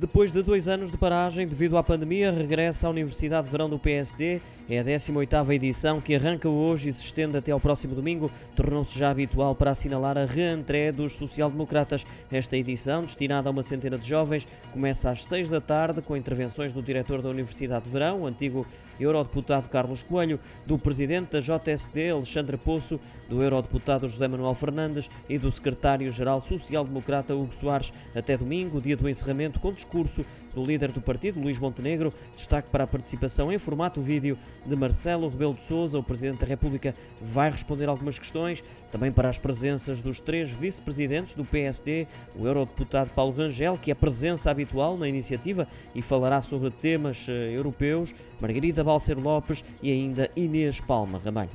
Depois de dois anos de paragem devido à pandemia, regressa à Universidade de Verão do PSD. É a 18ª edição que arranca hoje e se estende até ao próximo domingo. Tornou-se já habitual para assinalar a reentrée dos social-democratas. Esta edição, destinada a uma centena de jovens, começa às seis da tarde com intervenções do diretor da Universidade de Verão, o antigo eurodeputado Carlos Coelho, do presidente da JSD, Alexandre Poço, do eurodeputado José Manuel Fernandes e do secretário-geral social-democrata Hugo Soares. Até domingo, dia do encerramento, com discurso do líder do partido, Luís Montenegro. Destaque para a participação em formato vídeo de Marcelo Rebelo de Sousa. O Presidente da República vai responder algumas questões, também para as presenças dos três vice-presidentes do PSD, o eurodeputado Paulo Rangel, que é presença habitual na iniciativa e falará sobre temas eh, europeus, Margarida Balcer Lopes e ainda Inês Palma Ramalho.